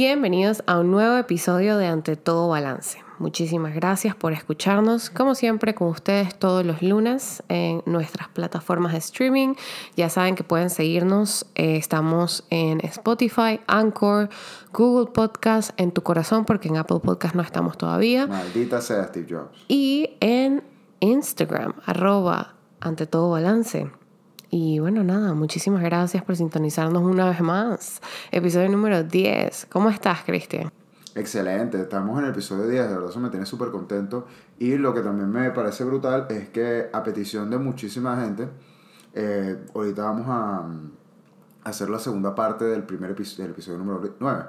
Bienvenidos a un nuevo episodio de Ante Todo Balance. Muchísimas gracias por escucharnos, como siempre, con ustedes todos los lunes en nuestras plataformas de streaming. Ya saben que pueden seguirnos. eh, estamos en Spotify, Anchor, Google Podcast, en tu corazón, porque en Apple Podcast no estamos todavía. Maldita sea Steve Jobs. Y en Instagram, arroba ante todo balance. Y bueno, nada, muchísimas gracias por sintonizarnos una vez más. Episodio número 10. ¿Cómo estás, Cristian? Excelente, estamos en el episodio 10, de verdad eso me tiene súper contento. Y lo que también me parece brutal es que a petición de muchísima gente, eh, ahorita vamos a, mm, hacer la segunda parte del primer episodio, del episodio número 9,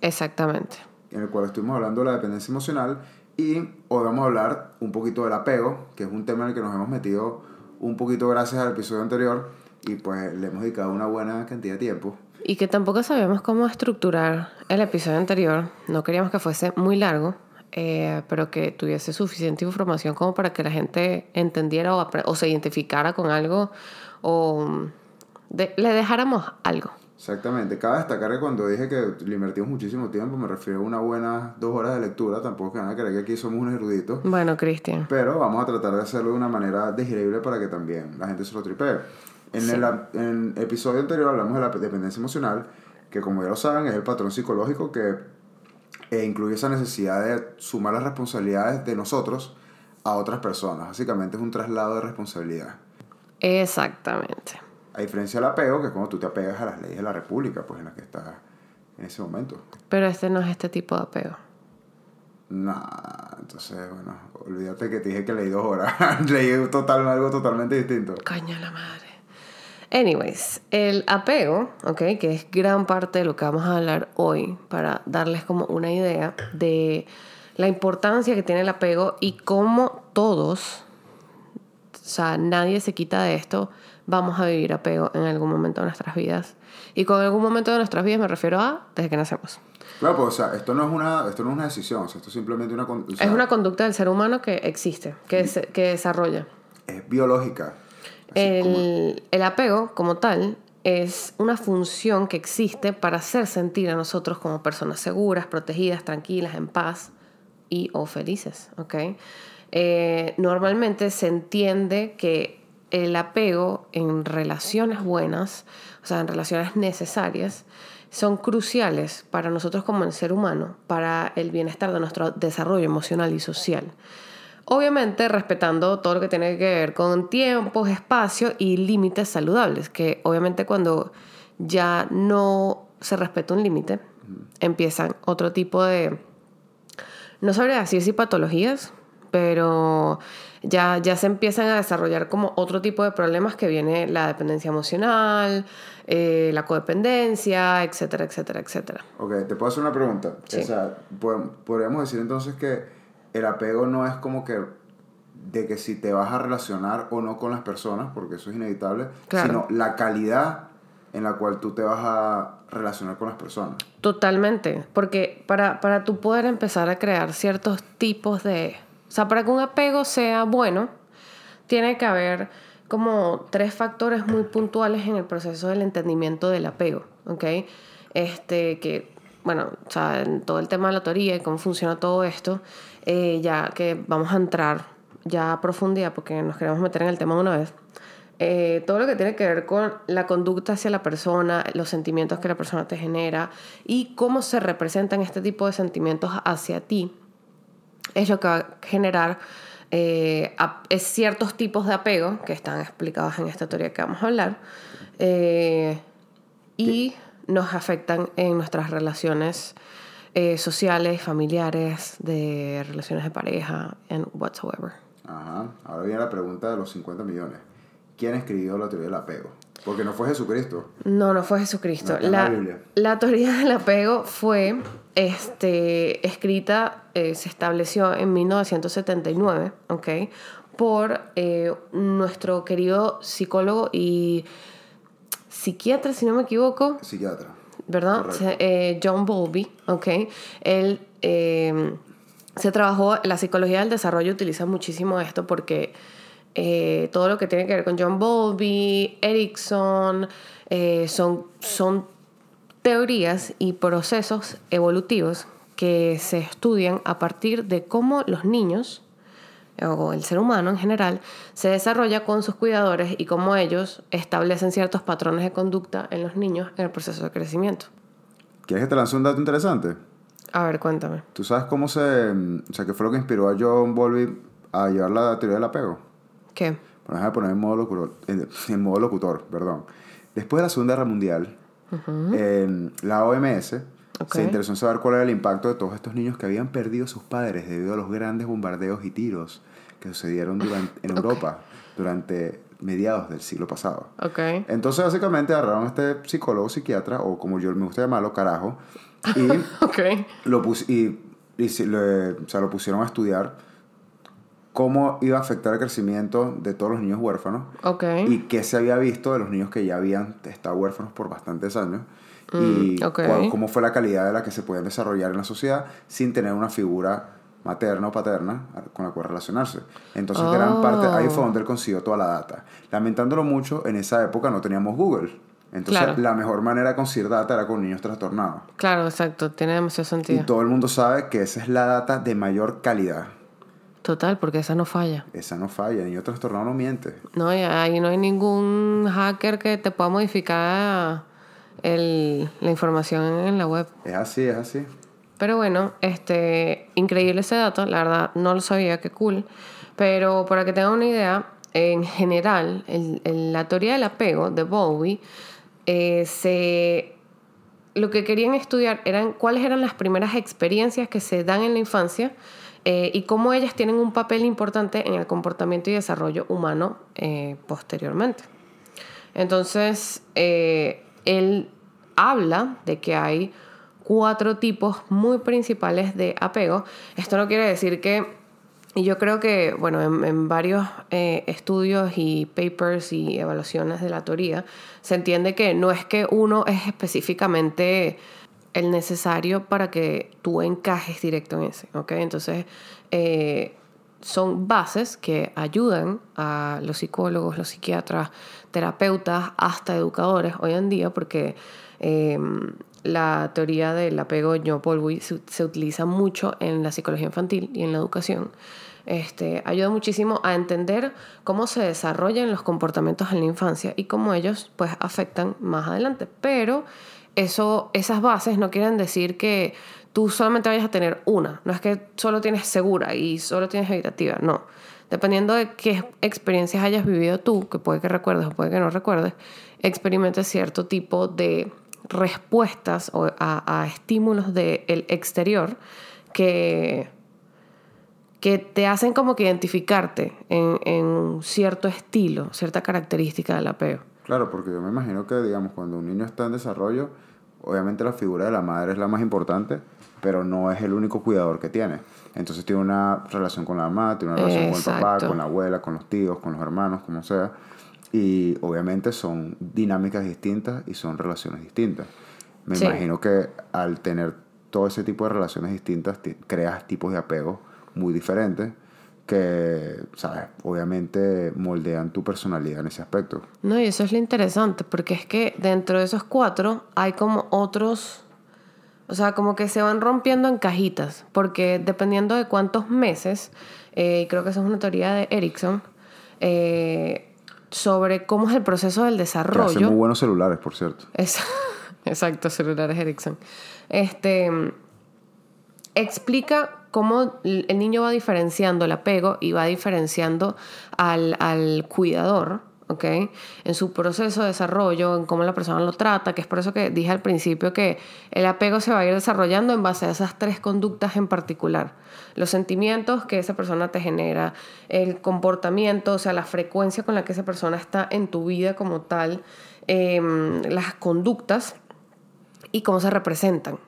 Exactamente. en el cual estuvimos hablando de la dependencia emocional. Y hoy vamos a hablar un poquito del apego, que es un tema en el que nos hemos metido un poquito gracias al episodio anterior. Y pues le hemos dedicado una buena cantidad de tiempo. Y que tampoco sabíamos cómo estructurar el episodio anterior. No queríamos que fuese muy largo, eh, pero que tuviese suficiente información como para que la gente entendiera o, o se identificara con algo o de- le dejáramos algo. Exactamente. Cabe destacar que cuando dije que le invertimos muchísimo tiempo, me refiero a unas buenas dos horas de lectura. Tampoco es que van a creer que aquí somos unos eruditos. Bueno, Cristian. Pero vamos a tratar de hacerlo de una manera digerible para que también la gente se lo tripee. En, Sí. el, en el episodio anterior hablamos de la dependencia emocional, que como ya lo saben es el patrón psicológico que eh, incluye esa necesidad de sumar las responsabilidades de nosotros a otras personas. Básicamente es un traslado de responsabilidad. Exactamente. A diferencia del apego, que es cuando tú te apegas a las leyes de la república, pues en la que estás en ese momento. Pero este no es este tipo de apego. Nah, entonces, bueno, olvídate que te dije que leí dos horas. leí total, algo totalmente distinto. Coño la madre. Anyways, el apego, ¿ok? Que es gran parte de lo que vamos a hablar hoy para darles como una idea de la importancia que tiene el apego y cómo todos, o sea, nadie se quita de esto, vamos a vivir apego en algún momento de nuestras vidas. Y con algún momento de nuestras vidas me refiero a desde que nacemos. Claro, pues, o sea, esto no es una, esto no es una decisión, o sea, esto es simplemente una, o sea, es una conducta del ser humano que existe, que, se- que desarrolla. es biológica. Así como- El, el apego, como tal, es una función que existe para hacer sentir a nosotros como personas seguras, protegidas, tranquilas, en paz y o felices, ¿ok? Eh, normalmente se entiende que el apego en relaciones buenas, o sea, en relaciones necesarias, son cruciales para nosotros como el ser humano, para el bienestar de nuestro desarrollo emocional y social. Obviamente respetando todo lo que tiene que ver con tiempos, espacio y límites saludables, que obviamente cuando ya no se respeta un límite, empiezan otro tipo de, no sabría decir si patologías, pero ya, ya se empiezan a desarrollar como otro tipo de problemas que viene la dependencia emocional, eh, la codependencia, etcétera, etcétera, etcétera. Ok, te puedo hacer una pregunta. Sí. O sea, po- podríamos decir entonces que el apego no es como que de que si te vas a relacionar o no con las personas, porque eso es inevitable, Claro. sino la calidad en la cual tú te vas a relacionar con las personas. Totalmente, porque para, para tú poder empezar a crear ciertos tipos de... O sea, para que un apego sea bueno, tiene que haber como tres factores muy puntuales en el proceso del entendimiento del apego, ¿ok? Este, que, bueno, o sea, en todo el tema de la teoría y cómo funciona todo esto, eh, ya que vamos a entrar ya a profundidad porque nos queremos meter en el tema una vez. Eh, todo lo que tiene que ver con la conducta hacia la persona, los sentimientos que la persona te genera y cómo se representan este tipo de sentimientos hacia ti, es lo que va a generar eh, es ciertos tipos de apego que están explicados en esta teoría que vamos a hablar eh, y nos afectan en nuestras relaciones eh, sociales, familiares, de relaciones de pareja, and whatsoever. Ajá. Ahora viene la pregunta de los 50 millones. ¿Quién escribió la teoría del apego? Porque no fue Jesucristo. No, no fue Jesucristo. No, la la, teoría del apego fue este, escrita, eh, se estableció en 1979, ¿ok? Por eh, nuestro querido psicólogo y psiquiatra, si no me equivoco, Psiquiatra. ¿verdad? Eh, John Bowlby, ¿ok? Él se trabajó, la psicología del desarrollo utiliza muchísimo esto porque eh, todo lo que tiene que ver con John Bowlby, Erickson, eh, son, son teorías y procesos evolutivos que se estudian a partir de cómo los niños o el ser humano en general se desarrolla con sus cuidadores y cómo ellos establecen ciertos patrones de conducta en los niños en el proceso de crecimiento. ¿Quieres que te lance un dato interesante? A ver, cuéntame. ¿Tú sabes cómo se... O sea, qué fue lo que inspiró a John Bowlby a llevar la teoría del apego? ¿Qué? Bueno, déjame poner en modo locutor, en, en modo locutor, perdón. Después de la Segunda Guerra Mundial, en la OMS Ok. se interesó en saber cuál era el impacto de todos estos niños que habían perdido a sus padres debido a los grandes bombardeos y tiros que sucedieron durante, en. Europa durante mediados del siglo pasado. Ok. Entonces, básicamente, agarraron a este psicólogo, psiquiatra, o como yo me gusta llamarlo, carajo, y Ok. lo, pus- y, y si- le- o sea, lo pusieron a estudiar cómo iba a afectar el crecimiento de todos los niños huérfanos Ok. y qué se había visto de los niños que ya habían estado huérfanos por bastantes años y Mm, cuál- cómo fue la calidad de la que se podían desarrollar en la sociedad sin tener una figura materna o paterna con la cual relacionarse. Entonces, gran parte, ahí fue Oh. donde él consiguió toda la data. Lamentándolo mucho, en esa época no teníamos Google. Entonces, Claro. la mejor manera de conseguir data era con niños trastornados. Claro, exacto. Tiene demasiado Y sentido. todo el mundo sabe que esa es la data de mayor calidad. Total, porque esa no falla. Esa no falla. El niño trastornado no miente. No, y ahí no hay ningún hacker que te pueda modificar el- la información en la web. Es así, es así. Pero bueno, este, increíble ese dato, la verdad no lo sabía, qué cool. Pero para que tengan una idea, en general, el- el- la teoría del apego de Bowie, eh, se, lo que querían estudiar eran cuáles eran las primeras experiencias que se dan en la infancia eh, y cómo ellas tienen un papel importante en el comportamiento y desarrollo humano eh, posteriormente. Entonces, eh, él habla de que hay cuatro tipos muy principales de apego. Esto no quiere decir que, y yo creo que, bueno, en, varios estudios y papers y evaluaciones de la teoría, se entiende que no es que uno es específicamente el necesario para que tú encajes directo en ese, ¿ok? Entonces, eh, son bases que ayudan a los psicólogos, los psiquiatras, terapeutas, hasta educadores hoy en día, porque eh, la teoría del apego John Bowlby se, se utiliza mucho en la psicología infantil y en la educación. Este, ayuda muchísimo a entender cómo se desarrollan los comportamientos en la infancia y cómo ellos pues afectan más adelante. Pero esas bases no quieren decir que tú solamente vayas a tener una. No es que solo tienes segura y solo tienes evitativa. No. Dependiendo de qué experiencias hayas vivido tú, que puede que recuerdes o puede que no recuerdes, experimentes cierto tipo de respuestas o a, a estímulos del exterior que, que te hacen como que identificarte en, cierto estilo, cierta característica del apego. Claro, porque yo me imagino que, digamos, cuando un niño está en desarrollo, obviamente la figura de la madre es la más importante, pero no es el único cuidador que tiene. Entonces tiene una relación con la mamá, tiene una relación con el papá, con la abuela, con los tíos, con los hermanos, como sea. Y obviamente son dinámicas distintas y son relaciones distintas. Me Sí. imagino que al tener todo ese tipo de relaciones distintas, ti- creas tipos de apego muy diferentes que, ¿sabes? Obviamente moldean tu personalidad en ese aspecto. No, y eso es lo interesante, porque es que dentro de esos cuatro hay como otros, o sea, como que se van rompiendo en cajitas, porque dependiendo de cuántos meses, eh, y creo que esa es una teoría de Erickson, eh, sobre cómo es el proceso del Que hacen desarrollo. muy buenos celulares, por cierto. Exacto, celulares Ericsson. Este explica cómo el niño va diferenciando el apego y va diferenciando al, al cuidador, ¿ok? En su proceso de desarrollo, en cómo la persona lo trata, que es por eso que dije al principio que el apego se va a ir desarrollando en base a esas tres conductas en particular. Los sentimientos que esa persona te genera, el comportamiento, o sea, la frecuencia con la que esa persona está en tu vida como tal, em, las conductas y cómo se representan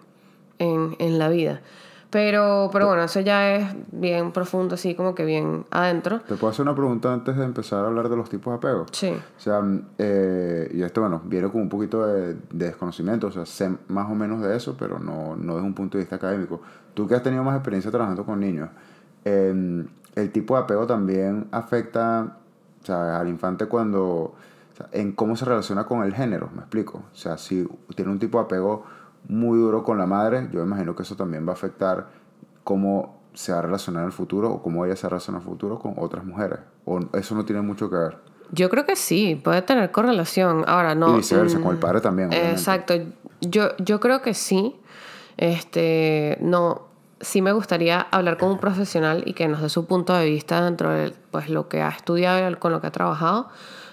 en, en la vida. Pero, pero bueno, eso ya es bien profundo, así como que bien adentro. ¿Te puedo hacer una pregunta antes de empezar a hablar de los tipos de apego? Sí. O sea, eh, y esto, bueno, viene con un poquito de, de desconocimiento, o sea, sé más o menos de eso, pero no, no desde un punto de vista académico. Tú que has tenido más experiencia trabajando con niños, eh, el tipo de apego también afecta, o sea, al infante cuando, o en cómo se relaciona con el género, me explico. O sea, si tiene un tipo de apego muy duro con la madre, yo imagino que eso también va a afectar cómo se va a relacionar en el futuro o cómo ella se relaciona en el futuro con otras mujeres. O eso no tiene mucho que ver. Yo creo que sí, puede tener correlación. Ahora no. Y viceversa, mm, con el padre también. obviamente. Exacto. Yo, yo creo que sí. Este, no, sí me gustaría hablar con un profesional y que nos dé su punto de vista dentro de pues, lo que ha estudiado y con lo que ha trabajado.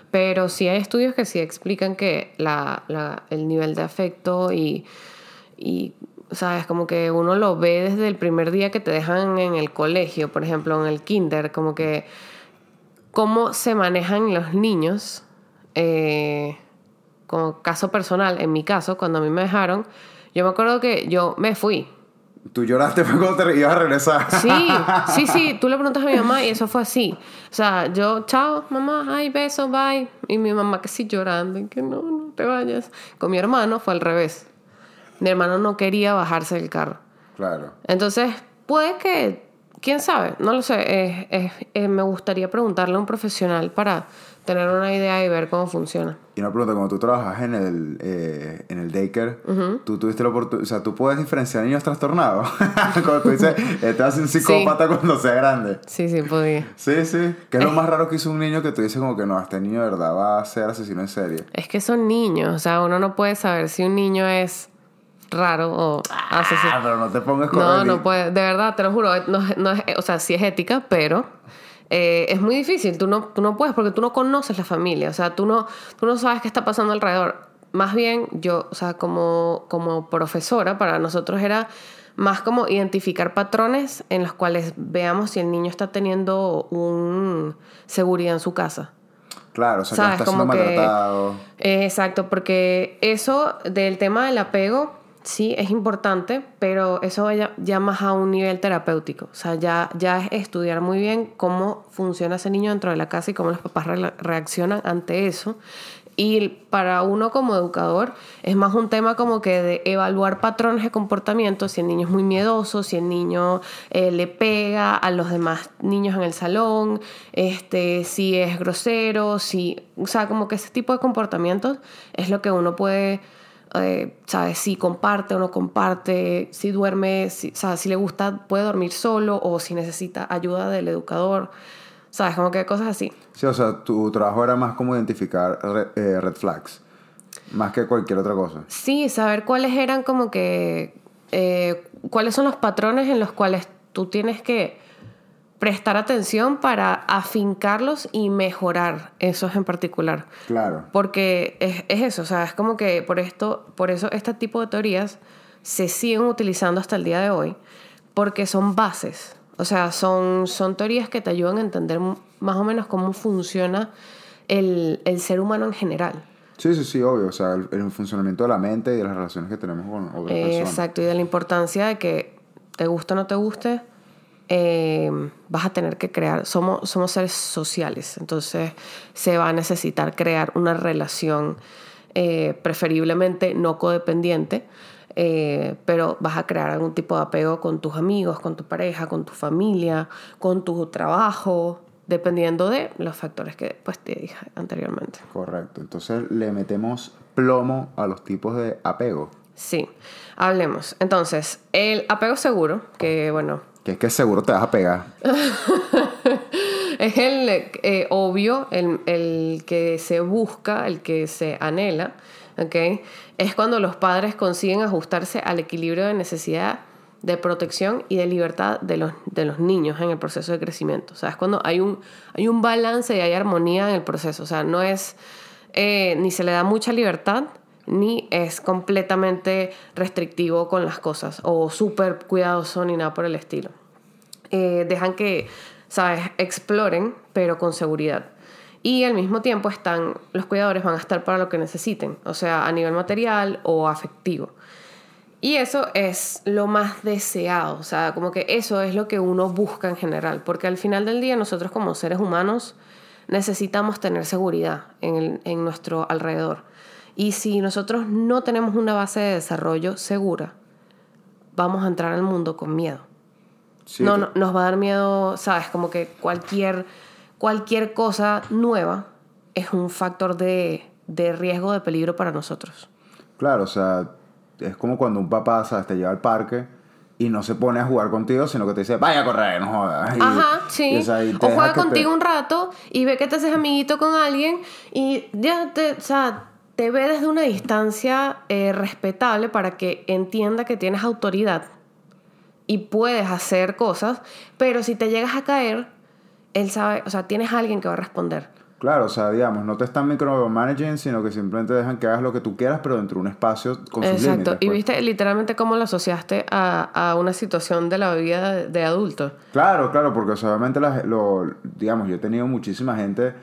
Pero sí hay estudios que sí explican que la, la, el nivel de afecto y, y, ¿sabes? Como que uno lo ve desde el primer día que te dejan en el colegio, por ejemplo, en el kinder, como que cómo se manejan los niños. Eh, como caso personal, en mi caso, cuando a mí me dejaron, yo me acuerdo que yo me fui. Tú lloraste cuando te ibas a regresar. Sí, sí, sí. Tú le preguntas a mi mamá y eso fue así. O sea, yo, chao, mamá, ay, beso, bye. Y mi mamá que sí llorando y que no, no te vayas. Con mi hermano fue al revés. Mi hermano no quería bajarse del carro. Claro. Entonces, puede que, quién sabe, no lo sé. Eh, eh, eh, me gustaría preguntarle a un profesional para tener una idea y ver cómo funciona. Y una pregunta, cuando tú trabajas en el, eh, en el daycare, tú tuviste la oportunidad, o sea, tú puedes diferenciar niños trastornados. cuando tú dices, este hace un psicópata cuando sea grande. Sí, sí, podía. Sí, sí. ¿Qué es lo más raro que hizo un niño que tú dices como que no, este niño de verdad va a ser asesino en serie? Es que son niños, o sea, uno no puede saber si un niño es raro o asesino. Ah, pero no te pongas con No, el- no puede, de verdad, te lo juro, no, es- no es, o sea, sí es ética, pero eh, es muy difícil, tú no, tú no puedes porque tú no conoces la familia, o sea, tú no, tú no sabes qué está pasando alrededor. Más bien, yo, o sea, como, como profesora, para nosotros era más como identificar patrones en los cuales veamos si el niño está teniendo un seguridad en su casa. Claro, o sea, ¿Sabes? que no está siendo Como que- maltratado. Eh, Exacto, porque eso del tema del apego, sí, es importante, pero eso ya, ya más a un nivel terapéutico. O sea, ya, ya es estudiar muy bien cómo funciona ese niño dentro de la casa y cómo los papás re- reaccionan ante eso. Y para uno como educador es más un tema como que de evaluar patrones de comportamiento, si el niño es muy miedoso, si el niño eh, le pega a los demás niños en el salón, este, si es grosero, si, o sea, como que ese tipo de comportamientos es lo que uno puede, eh, ¿sabes? Si comparte o no comparte, si duerme, si, sea, si le gusta, puede dormir solo o si necesita ayuda del educador, ¿sabes? Como que cosas así. Sí, o sea, tu trabajo era más como identificar re- eh, red flags, más que cualquier otra cosa. Sí, saber cuáles eran como que, eh, cuáles son los patrones en los cuales tú tienes que prestar atención para afincarlos y mejorar esos en particular. Claro. Porque es, es eso, o sea, es como que por esto, por eso este tipo de teorías se siguen utilizando hasta el día de hoy, porque son bases. O sea, son, son teorías que te ayudan a entender más o menos cómo funciona el, el ser humano en general. Sí, sí, sí, obvio. O sea, el, el funcionamiento de la mente y de las relaciones que tenemos con otras Eh, personas. exacto, y de la importancia de que te guste o no te guste, eh, vas a tener que crear, somos, somos seres sociales, entonces se va a necesitar crear una relación eh, preferiblemente no codependiente, eh, pero vas a crear algún tipo de apego con tus amigos, con tu pareja, con tu familia, con tu trabajo, dependiendo de los factores que pues, te dije anteriormente. Correcto. Entonces le metemos plomo a los tipos de apego. Sí, hablemos. Entonces, el apego seguro, que bueno, Que es que seguro te vas a pegar. es el eh, obvio, el, el que se busca, el que se anhela, ¿ok? Es cuando los padres consiguen ajustarse al equilibrio de necesidad de protección y de libertad de los, de los niños en el proceso de crecimiento. O sea, es cuando hay un, hay un balance y hay armonía en el proceso. O sea, no es, eh, ni se le da mucha libertad, ni es completamente restrictivo con las cosas o súper cuidadoso ni nada por el estilo. Eh, dejan que, ¿sabes?, exploren, pero con seguridad. Y al mismo tiempo están, los cuidadores van a estar para lo que necesiten, o sea, a nivel material o afectivo. Y eso es lo más deseado, o sea, como que eso es lo que uno busca en general, porque al final del día nosotros como seres humanos necesitamos tener seguridad en, el- en nuestro alrededor. Y si nosotros no tenemos una base de desarrollo segura, vamos a entrar al mundo con miedo. Sí, no, nos va a dar miedo, ¿sabes? Como que cualquier, cualquier cosa nueva es un factor de, de riesgo, de peligro para nosotros. Claro, o sea, es como cuando un papá, ¿sabes? Te lleva al parque y no se pone a jugar contigo, sino que te dice, vaya a correr, no jodas. Y- Ajá, sí. y, o sea, o juega te- contigo un rato y ve que te haces amiguito con alguien y ya te, o sea, te ve desde una distancia eh, respetable para que entienda que tienes autoridad y puedes hacer cosas, pero si te llegas a caer, él sabe, o sea, tienes alguien que va a responder. Claro, o sea, digamos, no te están micromanaging, sino que simplemente dejan que hagas lo que tú quieras, pero dentro de un espacio con sus Exacto. límites. y pues. viste literalmente cómo lo asociaste a, a una situación de la vida de, adulto. Claro, claro, porque o sea, obviamente, lo, digamos, yo he tenido muchísima gente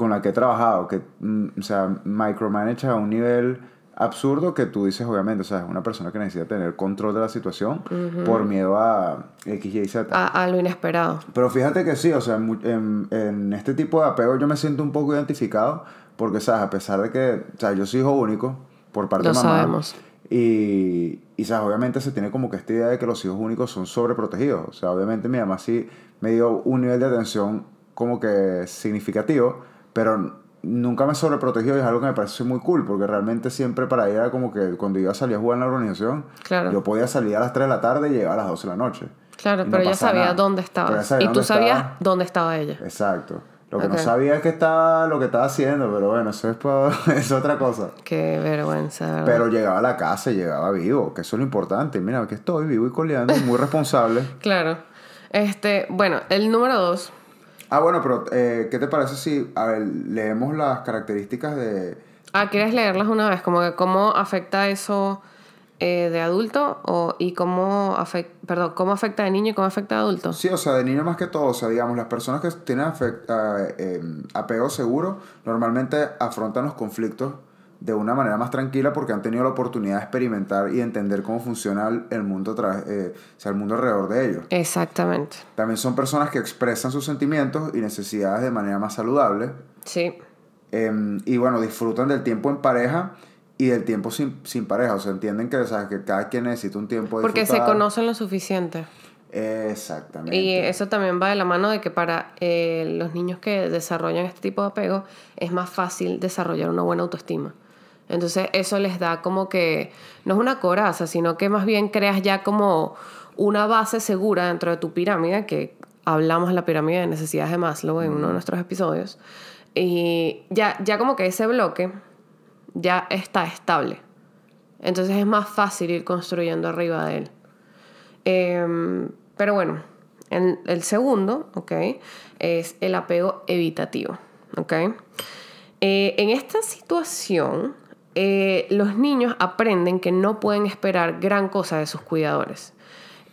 con la que he trabajado que, mm, o sea, micromanage a un nivel absurdo que tú dices, obviamente, o sea, es una persona que necesita tener control de la situación por miedo a X, Y, Z. A, a lo inesperado. Pero fíjate que sí, o sea, en, en este tipo de apego yo me siento un poco identificado porque, ¿sabes? A pesar de que, o sea, yo soy hijo único por parte Lo de mamá. sabemos. Y, y, ¿sabes? Obviamente se tiene como que esta idea de que los hijos únicos son sobreprotegidos. O sea, obviamente mi mamá sí me dio un nivel de atención como que significativo, pero nunca me sobreprotegió y es algo que me parece muy cool porque realmente siempre para ella era como que cuando iba a salir a jugar en la organización, Claro. yo podía salir a las 3 de la tarde y llegar a las 12 de la noche. Claro, Y no pero ella sabía dónde Pero sabía Y tú sabías estaba. dónde estaba ella. Exacto. Lo que no sabía es que estaba lo que estaba haciendo, pero bueno, eso es, pa- es otra cosa. Qué vergüenza, ¿verdad? Pero llegaba a la casa y llegaba vivo, que eso es lo importante. Mira, que estoy vivo y coleando, muy responsable. Claro. Este, bueno, el número dos. Ah, bueno, pero eh, ¿qué te parece si, a ver, leemos las características de... Ah, ¿quieres leerlas una vez? Como que cómo afecta eso eh, de adulto o, y cómo afecta, perdón, cómo afecta de niño y cómo afecta de adulto. Sí, o sea, de niño más que todo, o sea, digamos, las personas que tienen afec- ah, eh, apego seguro normalmente afrontan los conflictos de una manera más tranquila porque han tenido la oportunidad de experimentar y entender cómo funciona el, mundo, tra- eh, o sea, el mundo alrededor de ellos. Exactamente. También son personas que expresan sus sentimientos y necesidades de manera más saludable. Sí. Em, y bueno, disfrutan del tiempo en pareja y del tiempo sin, sin pareja. O sea, entienden que, o sea, que cada quien necesita un tiempo de Porque se conocen lo suficiente. Exactamente. Y eso también va de la mano de que para eh, los niños que desarrollan este tipo de apego es más fácil desarrollar una buena autoestima. Entonces eso les da como que, no es una coraza, sino que más bien creas ya como una base segura dentro de tu pirámide, que hablamos de la pirámide de necesidades de Maslow en uno de nuestros episodios. Y ya, ya como que ese bloque ya está estable. Entonces es más fácil ir construyendo arriba de él. Em, pero bueno, en el segundo, ¿ok? Es el apego evitativo, ¿ok? Eh, en esta situación, eh, los niños aprenden que no pueden esperar gran cosa de sus cuidadores.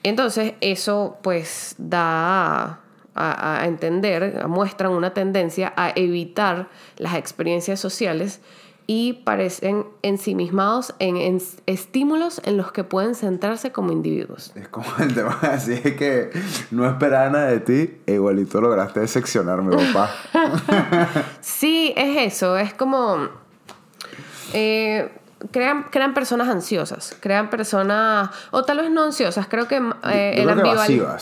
Entonces, eso pues da a, a entender, muestran una tendencia a evitar las experiencias sociales y parecen ensimismados en, en estímulos en los que pueden centrarse como individuos. Es como el tema así es que no esperaba nada de ti e igualito lograste decepcionarme, papá. Sí, es eso, es como... eh, crean, crean personas ansiosas, crean personas, o tal vez no ansiosas, creo que eh, Yo el.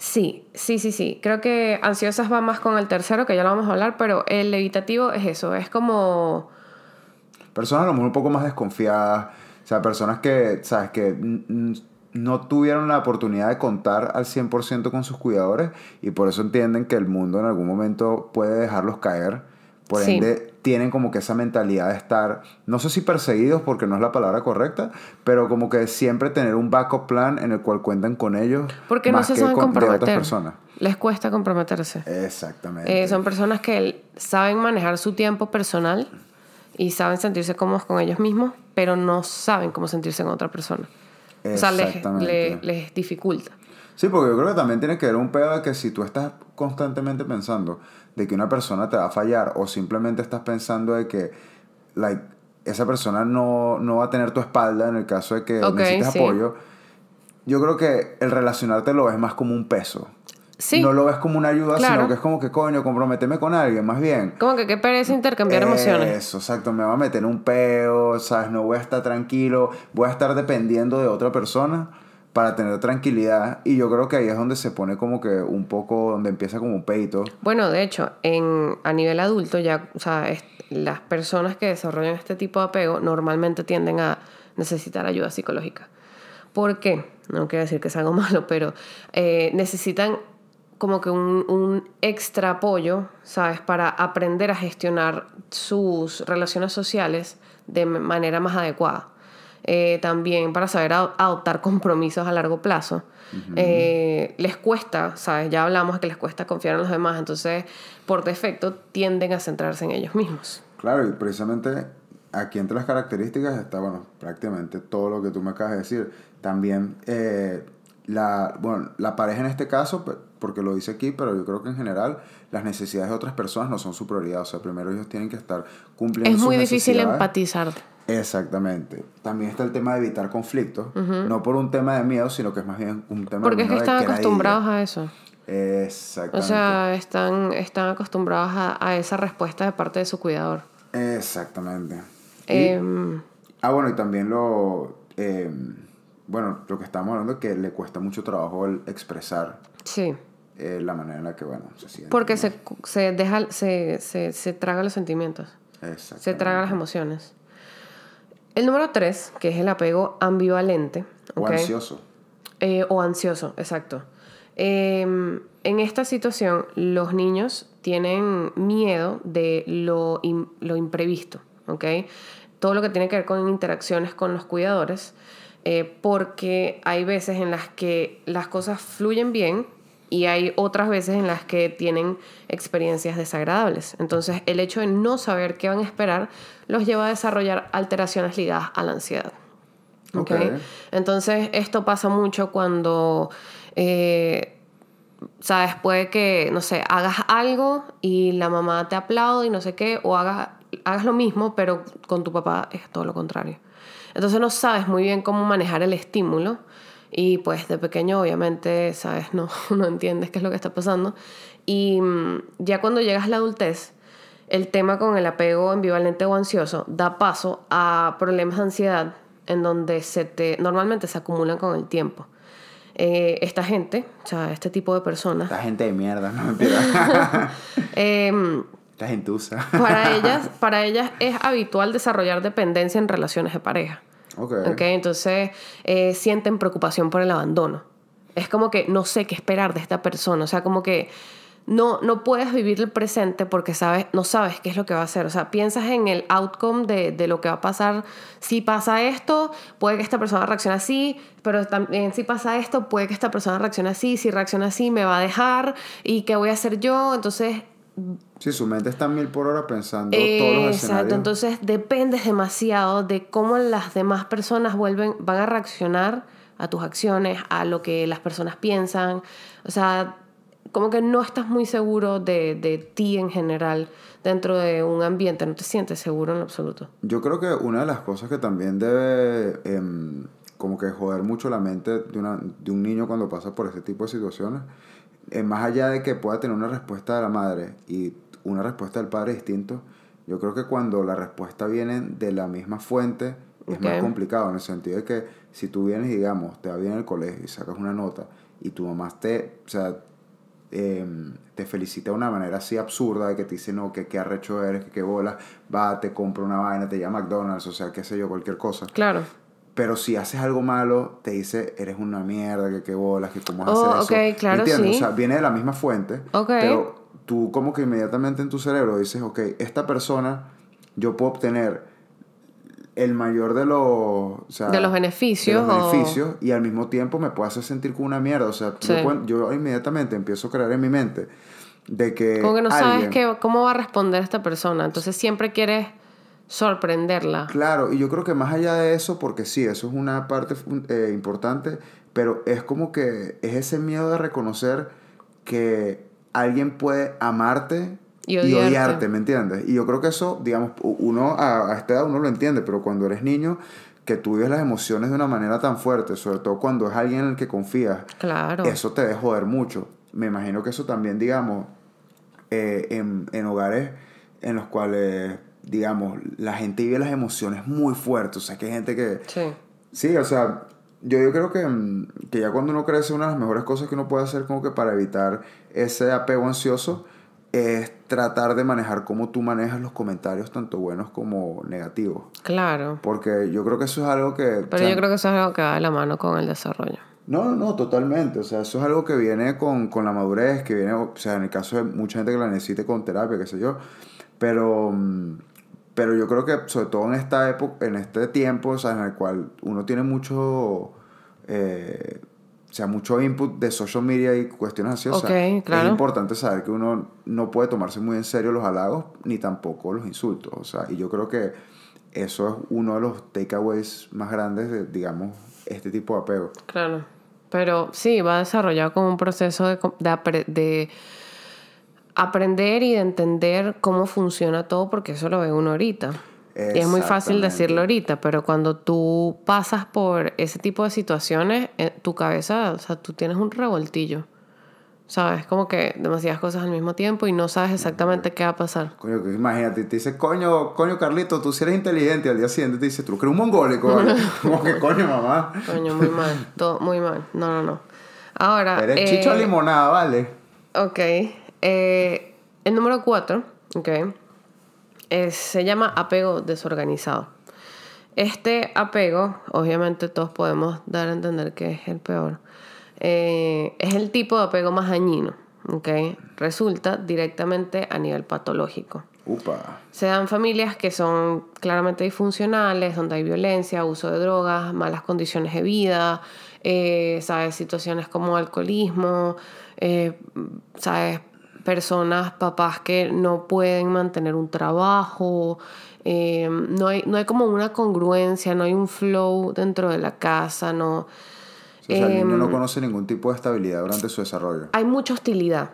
Sí, sí, sí, sí. Creo que ansiosas va más con el tercero, que ya lo vamos a hablar, pero el evitativo es eso, es como... Personas a lo mejor un poco más desconfiadas. O sea, personas que, ¿sabes? Que no tuvieron la oportunidad de contar al 100% con sus cuidadores y por eso entienden que el mundo en algún momento puede dejarlos caer. Por Sí. ende, tienen como que esa mentalidad de estar, no sé si perseguidos porque no es la palabra correcta, pero como que siempre tener un backup plan en el cual cuentan con ellos. Porque no más se que saben con- de otras comprometer. personas. Les cuesta comprometerse. Exactamente. Eh, son personas que saben manejar su tiempo personal y saben sentirse cómodos con ellos mismos, pero no saben cómo sentirse con otra persona. O sea, les, Exactamente. le- les dificulta. Sí, porque yo creo que también tiene que ver un pedo de que si tú estás constantemente pensando de que una persona te va a fallar o simplemente estás pensando de que like, esa persona no, no va a tener tu espalda en el caso de que necesites sí. apoyo, yo creo que el relacionarte lo ves más como un peso. Sí. No lo ves como una ayuda, Claro. sino que es como que, coño, comprometeme con alguien, más bien. Como que qué pereza intercambiar emociones. Eso, exacto. Me va a meter un peo, ¿sabes? No voy a estar tranquilo, voy a estar dependiendo de otra persona para tener tranquilidad y yo creo que ahí es donde se pone como que un poco, donde empieza como un peito. Bueno, de hecho, en, a nivel adulto ya, o sea, las personas que desarrollan este tipo de apego normalmente tienden a necesitar ayuda psicológica. ¿Por qué? No quiero decir que es algo malo, pero eh, necesitan como que un, un extra apoyo, ¿sabes? Para aprender a gestionar sus relaciones sociales de manera más adecuada. Eh, también para saber ad- adoptar compromisos a largo plazo. Eh, les cuesta, ¿sabes? Ya hablamos que les cuesta confiar en los demás, entonces por defecto tienden a centrarse en ellos mismos. Claro, y precisamente aquí entre las características está, bueno, prácticamente todo lo que tú me acabas de decir. También eh, la, bueno, la pareja en este caso, porque lo dice aquí, pero yo creo que en general las necesidades de otras personas no son su prioridad. O sea, primero ellos tienen que estar cumpliendo Es sus muy difícil empatizar. Exactamente. También está el tema de evitar conflictos, no por un tema de miedo, sino que es más bien un tema Porque es que de están acostumbrados a eso. Exactamente. O sea, están, están acostumbrados a, a esa respuesta de parte de su cuidador. Exactamente. Y- Em, ah, bueno, y también lo... eh, bueno, lo que estamos hablando es que le cuesta mucho trabajo el expresar sí. eh, la manera en la que, bueno, se siente. Porque se, se deja, se, se, se traga los sentimientos. Se Exactamente. traga las emociones. El número tres, que es el apego ambivalente. O ansioso. Eh, o ansioso, exacto. Eh, en esta situación, los niños tienen miedo de lo, lo imprevisto, ¿ok? Todo lo que tiene que ver con interacciones con los cuidadores, eh, porque hay veces en las que las cosas fluyen bien y hay otras veces en las que tienen experiencias desagradables. Entonces, el hecho de no saber qué van a esperar los lleva a desarrollar alteraciones ligadas a la ansiedad. ¿ok? Ok. Entonces, esto pasa mucho cuando, eh, sabes, puede que, no sé, hagas algo y la mamá te aplaude y no sé qué, o hagas, hagas lo mismo, pero con tu papá es todo lo contrario. Entonces no sabes muy bien cómo manejar el estímulo y pues de pequeño obviamente, sabes, no, no entiendes qué es lo que está pasando. Y mm, ya cuando llegas a la adultez, el tema con el apego ambivalente o ansioso da paso a problemas de ansiedad en donde se te, normalmente se acumulan con el tiempo. Eh, esta gente, o sea, este tipo de personas, Esta gente de mierda, no mentira. em, Esta para, ellas, para ellas es habitual desarrollar dependencia en relaciones de pareja. ok. ¿ok? Entonces eh, sienten preocupación por el abandono. Es como que no sé qué esperar de esta persona. O sea, como que no, no puedes vivir el presente porque sabes, no sabes qué es lo que va a hacer. O sea, piensas en el outcome de, de lo que va a pasar. Si pasa esto, puede que esta persona reaccione así, pero también si pasa esto, puede que esta persona reaccione así. Si reacciona así, me va a dejar. ¿Y qué voy a hacer yo? Entonces Sí, su mente está mil por hora pensando todos los Exacto, escenarios. entonces dependes demasiado de cómo las demás personas vuelven, van a reaccionar a tus acciones, a lo que las personas piensan. O sea, como que no estás muy seguro de, de ti en general dentro de un ambiente, no te sientes seguro en absoluto. Yo creo que una de las cosas que también debe em, como que joder mucho la mente de, una, de un niño cuando pasa por ese tipo de situaciones, eh, más allá de que pueda tener una respuesta de la madre y una respuesta del padre distinto, yo creo que cuando la respuesta viene de la misma fuente es más complicado en el sentido de que si tú vienes, digamos, te va bien en el colegio y sacas una nota y tu mamá te, o sea, em, te felicita de una manera así absurda de que te dice, no, que qué arrecho eres, que qué bola, va, te compra una vaina, te llama McDonald's, o sea, qué sé yo, cualquier cosa. Claro. Pero si haces algo malo, te dice, eres una mierda, que qué bolas, que cómo vas Oh, a hacer eso. ok, claro, ¿Entiendes? sí. O sea, viene de la misma fuente, Ok. pero tú como que inmediatamente en tu cerebro dices, ok, esta persona, yo puedo obtener el mayor de los, o sea, De los beneficios de los o- beneficios y al mismo tiempo me puede hacer sentir como una mierda. O sea, Sí. yo, inmediatamente empiezo a creer en mi mente de que Como que no sabes alguien- qué, cómo va a responder esta persona. Entonces siempre quieres sorprenderla. Claro, y yo creo que más allá de eso, porque sí, eso es una parte eh, importante, pero es como que es ese miedo de reconocer que alguien puede amarte Y odiarte. ¿me entiendes? Y yo creo que eso, digamos, uno a, a esta edad uno lo entiende, pero cuando eres niño, que tú vives las emociones de una manera tan fuerte, sobre todo cuando es alguien en el que confías, Claro. eso te debe joder mucho. Me imagino que eso también, digamos, eh, en, en hogares en los cuales, digamos, la gente vive las emociones muy fuertes. O sea, que hay gente que... Sí. Sí, o sea, yo, yo creo que, mm, que ya cuando uno crece, una de las mejores cosas que uno puede hacer como que para evitar ese apego ansioso es tratar de manejar cómo tú manejas los comentarios, tanto buenos como negativos. Claro. Porque yo creo que eso es algo que... o Pero sea, yo creo que eso es algo que va de la mano con el desarrollo. No, no, no, totalmente. O sea, eso es algo que viene con, con la madurez, que viene, o sea, en el caso de mucha gente que la necesite con terapia, qué sé yo. Pero, mm, pero yo creo que sobre todo en esta época, en este tiempo, o sea, en el cual uno tiene mucho, eh, o sea, mucho input de social media y cuestiones así, o sea, Ok, claro. es importante saber que uno no puede tomarse muy en serio los halagos ni tampoco los insultos. O sea, y yo creo que eso es uno de los takeaways más grandes de, digamos, este tipo de apego. Claro. Pero sí, va desarrollado como un proceso de, de, de aprender y de entender cómo funciona todo, porque eso lo ve uno ahorita. Y es muy fácil decirlo ahorita, pero cuando tú pasas por ese tipo de situaciones, eh, tu cabeza, o sea, tú tienes un revoltillo. ¿Sabes? Como que demasiadas cosas al mismo tiempo y no sabes exactamente qué va a pasar. Coño, imagínate, te dice, coño, coño, Carlito, tú si eres inteligente, al día siguiente te dice, tú eres un mongólico, ¿vale? Como que, coño, mamá, Coño, muy mal. Todo muy mal. No, no, no. Ahora. eres eh, chicho limonada, ¿vale? Ok. Eh, el número cuatro, ok, es- se llama apego desorganizado. Este apego, obviamente todos podemos dar a entender que es el peor, eh, es el tipo de apego más dañino, ok. Resulta directamente a nivel patológico. Upa. Se dan familias que son claramente disfuncionales, donde hay violencia, uso de drogas, malas condiciones de vida, eh, ¿sabes? Situaciones como alcoholismo, eh, ¿sabes? Personas, papás que no pueden mantener un trabajo, eh, no, hay, no hay como una congruencia, no hay un flow dentro de la casa, no... O sea, el niño Em, no conoce ningún tipo de estabilidad durante su desarrollo. hay mucha hostilidad.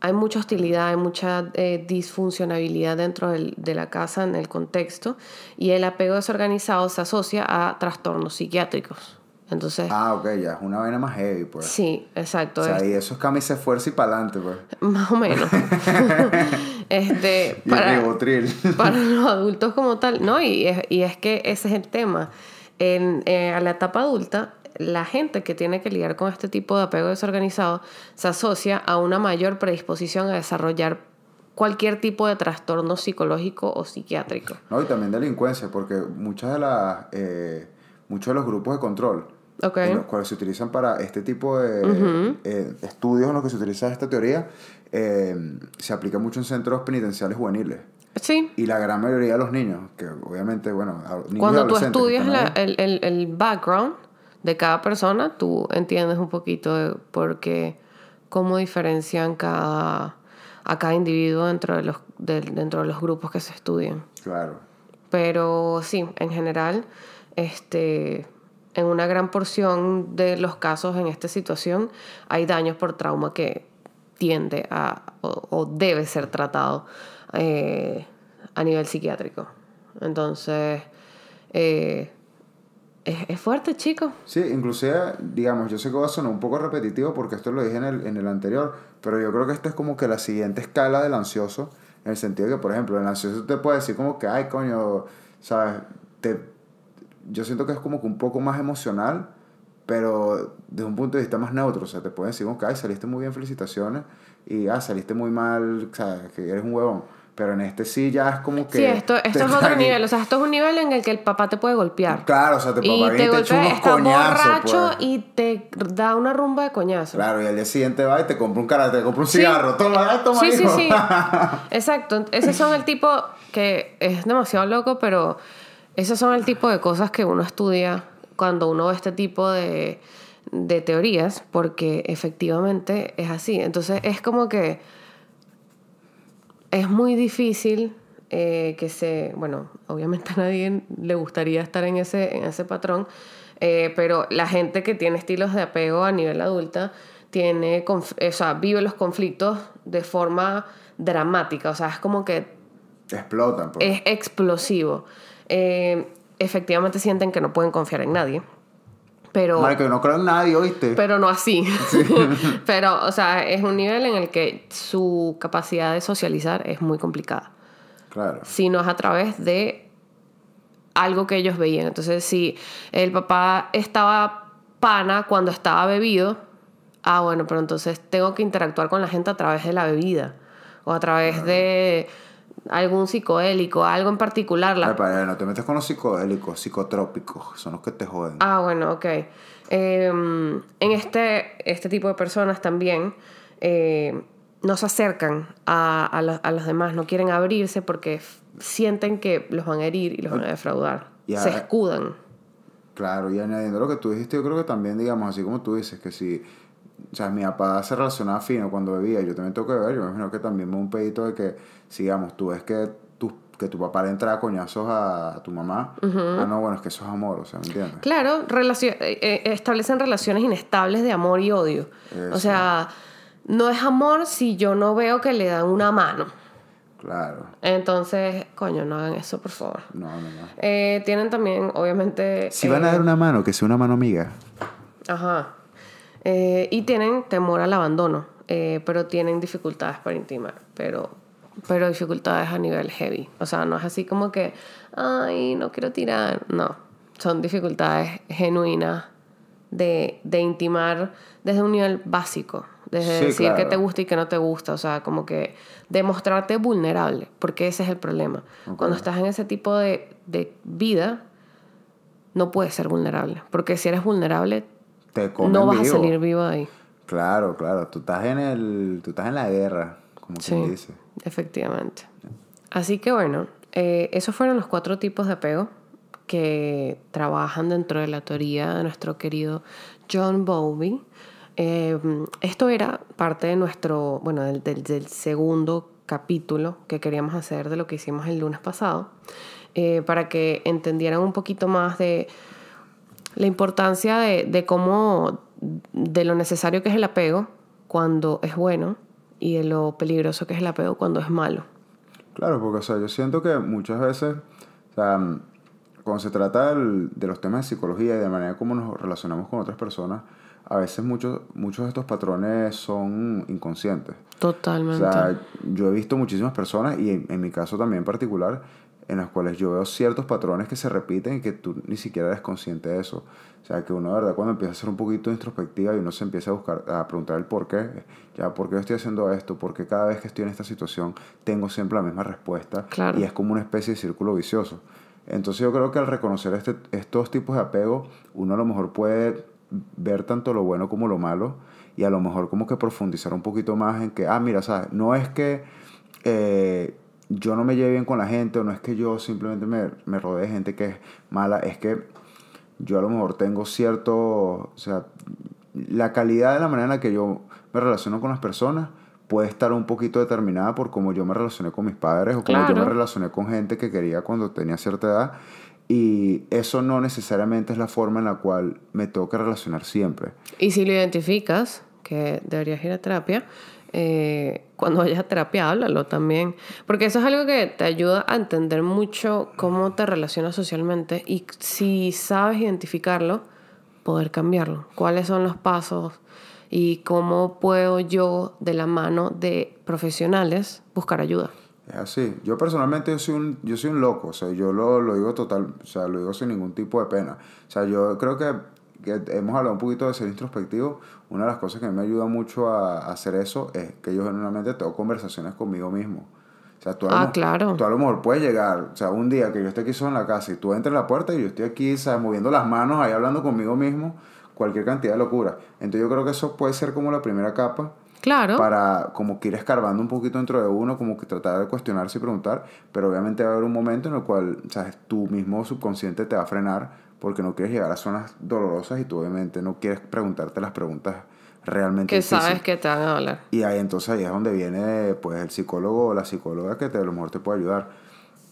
Hay mucha hostilidad, hay mucha eh, disfuncionabilidad dentro del- de la casa, en el contexto, y el apego desorganizado se asocia a trastornos psiquiátricos. Entonces, Ah, ok, ya, es una vaina más heavy, pues. sí, exacto, O sea, es- y eso es camisa de fuerza y para adelante, pues. más o menos. este, Y para, para los adultos como tal, no, y es, y es que ese es el tema. En, eh, a la etapa adulta, la gente que tiene que lidiar con este tipo de apego desorganizado se asocia a una mayor predisposición a desarrollar cualquier tipo de trastorno psicológico o psiquiátrico. No, y también delincuencia, porque muchas de las, eh, muchos de los grupos de control Ok. en los cuales se utilizan para este tipo de eh, estudios en los que se utiliza esta teoría, eh, se aplica mucho en centros penitenciales juveniles. Sí. Y la gran mayoría de los niños, que obviamente, bueno, niños Cuando tú estudias la- el, el, el background de cada persona, tú entiendes un poquito de por qué, cómo diferencian cada, a cada individuo dentro de, los, de- dentro de los grupos que se estudian. Claro. Pero sí, en general, este, en una gran porción de los casos en esta situación hay daños por trauma que tiende a o, debe ser tratado eh, a nivel psiquiátrico. Entonces, eh, es, es fuerte, chicos. Sí, inclusive, digamos, yo sé que va a sonar un poco repetitivo porque esto lo dije en el, en el anterior, pero yo creo que esto es como que la siguiente escala del ansioso, en el sentido de que, por ejemplo, el ansioso te puede decir como que, ay, coño, ¿sabes? Te, yo siento que es como que un poco más emocional, pero desde un punto de vista más neutro, o sea, te pueden decir ay, saliste muy bien, felicitaciones, y, ah, saliste muy mal, ¿sabes? Que eres un huevón. Pero en este sí ya es como que... Sí, esto, esto te es otro nivel. O sea, esto es un nivel en el que el papá te puede golpear. Claro, o sea, te papá te y te echa golpea, unos está coñazos, borracho pues. y te da una rumba de coñazos. Claro, y al día siguiente va y te compra un karate, te compra un Sí. cigarro. Toma, toma, Sí, sí, hijo. sí. Exacto. Esos son el tipo que es demasiado loco, pero esos son el tipo de cosas que uno estudia cuando uno ve este tipo de, de teorías, porque efectivamente es así. Entonces es como que es muy difícil eh, que se, bueno, obviamente a nadie le gustaría estar en ese, en ese patrón, eh, pero la gente que tiene estilos de apego a nivel adulta tiene, o sea, vive los conflictos de forma dramática, o sea, es como que Explotan, pues. es explosivo. Eh, efectivamente sienten que no pueden confiar en nadie, pero... Marico, yo no creo en nadie, ¿oíste? Pero no así. Pero, o sea, es un nivel en el que su capacidad de socializar es muy complicada. Claro. Si no es a través de algo que ellos veían. Entonces, si el papá estaba pana cuando estaba bebido, ah, bueno, pero entonces tengo que interactuar con la gente a través de la bebida o a través de algún psicodélico, algo en particular. La... Para, no te metes con los psicodélicos, psicotrópicos, son los que te joden. Ah, bueno, ok. Em, en este, este tipo de personas también eh, no se acercan a, a, los, a los demás, no quieren abrirse porque sienten que los van a herir y los van a defraudar. Se escudan. Claro, y añadiendo lo que tú dijiste, yo creo que también, digamos, así como tú dices, que si, o sea, mi papá se relacionaba fino cuando bebía, yo también tengo que beber, yo me imagino que también me da un pedito de que, si, digamos, tú ves que tu, que tu papá le entra a coñazos a, a tu mamá, ah, no, bueno, es que eso es amor, o sea, ¿me entiendes? Claro, relacio- eh, eh, establecen relaciones inestables de amor y odio. O sea, no es amor si yo no veo que le dan una mano. Claro, Entonces, coño, no hagan eso, por favor. no, no, no. Eh, tienen también, obviamente... Si van a dar una mano, que sea una mano amiga. Ajá. Eh, y tienen temor al abandono, eh, pero tienen dificultades para intimar, pero, pero dificultades a nivel heavy. O sea, no es así como que, ay, no quiero tirar. No, son dificultades genuinas de, de intimar desde un nivel básico, desde Sí, decir que claro. te gusta y que no te gusta, o sea, como que demostrarte vulnerable, porque ese es el problema. Cuando estás en ese tipo de, de vida, no puedes ser vulnerable, porque si eres vulnerable, Te comen no vas vivo. a salir vivo de ahí. Claro, claro, tú estás en el, tú estás en la guerra, como Sí, quien dice. efectivamente. Así que bueno, eh, esos fueron los cuatro tipos de apego que trabajan dentro de la teoría de nuestro querido John Bowlby. Eh, esto era parte de nuestro, bueno, del, del- del segundo capítulo que queríamos hacer de lo que hicimos el lunes pasado, eh, para que entendieran un poquito más de la importancia de, de cómo, de lo necesario que es el apego cuando es bueno y de lo peligroso que es el apego cuando es malo. Claro, porque o sea, yo siento que muchas veces, o sea, cuando se trata del- de los temas de psicología y de manera como nos relacionamos con otras personas, a veces muchos, muchos de estos patrones son inconscientes. O Totalmente. sea, yo he visto muchísimas personas, y en, en mi caso también en particular, en las cuales yo veo ciertos patrones que se repiten y que tú ni siquiera eres consciente de eso. O sea, que uno de verdad cuando empieza a ser un poquito introspectiva y uno se empieza a buscar, a preguntar el por qué, ya, ¿por qué estoy haciendo esto? ¿Por qué cada vez que estoy en esta situación tengo siempre la misma respuesta? Claro. Y es como una especie de círculo vicioso. Entonces yo creo que al reconocer este, estos tipos de apego, uno a lo mejor puede ver tanto lo bueno como lo malo y a lo mejor como que profundizar un poquito más en que, ah, mira, ¿sabes? No es que eh, yo no me lleve bien con la gente o no es que yo simplemente me, me rodee de gente que es mala, es que yo a lo mejor tengo cierto, o sea, la calidad de la manera en la que yo me relaciono con las personas puede estar un poquito determinada por cómo yo me relacioné con mis padres o cómo yo me relacioné con gente que quería cuando tenía cierta edad. Y eso no necesariamente es la forma en la cual me que relacionar siempre. Y si lo identificas, que deberías ir a terapia, eh, cuando vayas a terapia, háblalo también. Porque eso es algo que te ayuda a entender mucho cómo te relacionas socialmente y si sabes identificarlo, poder cambiarlo. ¿Cuáles son los pasos y cómo puedo yo, de la mano de profesionales, buscar ayuda? Es así. Yo personalmente yo soy un, yo soy un loco, o sea, yo lo, lo digo total, o sea, lo digo sin ningún tipo de pena. O sea, yo creo que, que hemos hablado un poquito de ser introspectivo. Una de las cosas que me ayuda mucho a, a hacer eso es que yo generalmente tengo conversaciones conmigo mismo. O sea, tú a, lo Ah, claro. tú a lo mejor puedes llegar, o sea, un día que yo esté aquí solo en la casa y tú entres a la puerta y yo estoy aquí, ¿sabes? moviendo las manos ahí hablando conmigo mismo, cualquier cantidad de locura. Entonces yo creo que eso puede ser como la primera capa Claro. para como que ir escarbando un poquito dentro de uno, como que tratar de cuestionarse y preguntar, pero obviamente va a haber un momento en el cual, sabes, tu mismo subconsciente te va a frenar porque no quieres llegar a zonas dolorosas y tú obviamente no quieres preguntarte las preguntas realmente que difíciles. sabes que te van a hablar. Y ahí entonces ahí es donde viene pues el psicólogo o la psicóloga que te, a lo mejor te puede ayudar.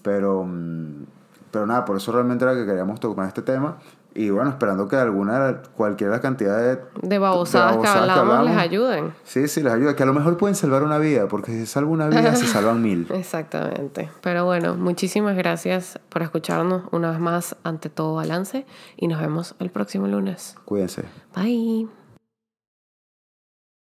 Pero, mm, pero nada, por eso realmente era que queríamos tocar este tema. Y bueno, esperando que alguna, cualquier cantidad de... De babosadas, que hablamos les ayuden. Sí, sí, les ayuda. Que a lo mejor pueden salvar una vida, porque si se salva una vida, se salvan mil. Exactamente. Pero bueno, muchísimas gracias por escucharnos una vez más ante todo balance y nos vemos el próximo lunes. Cuídense. Bye.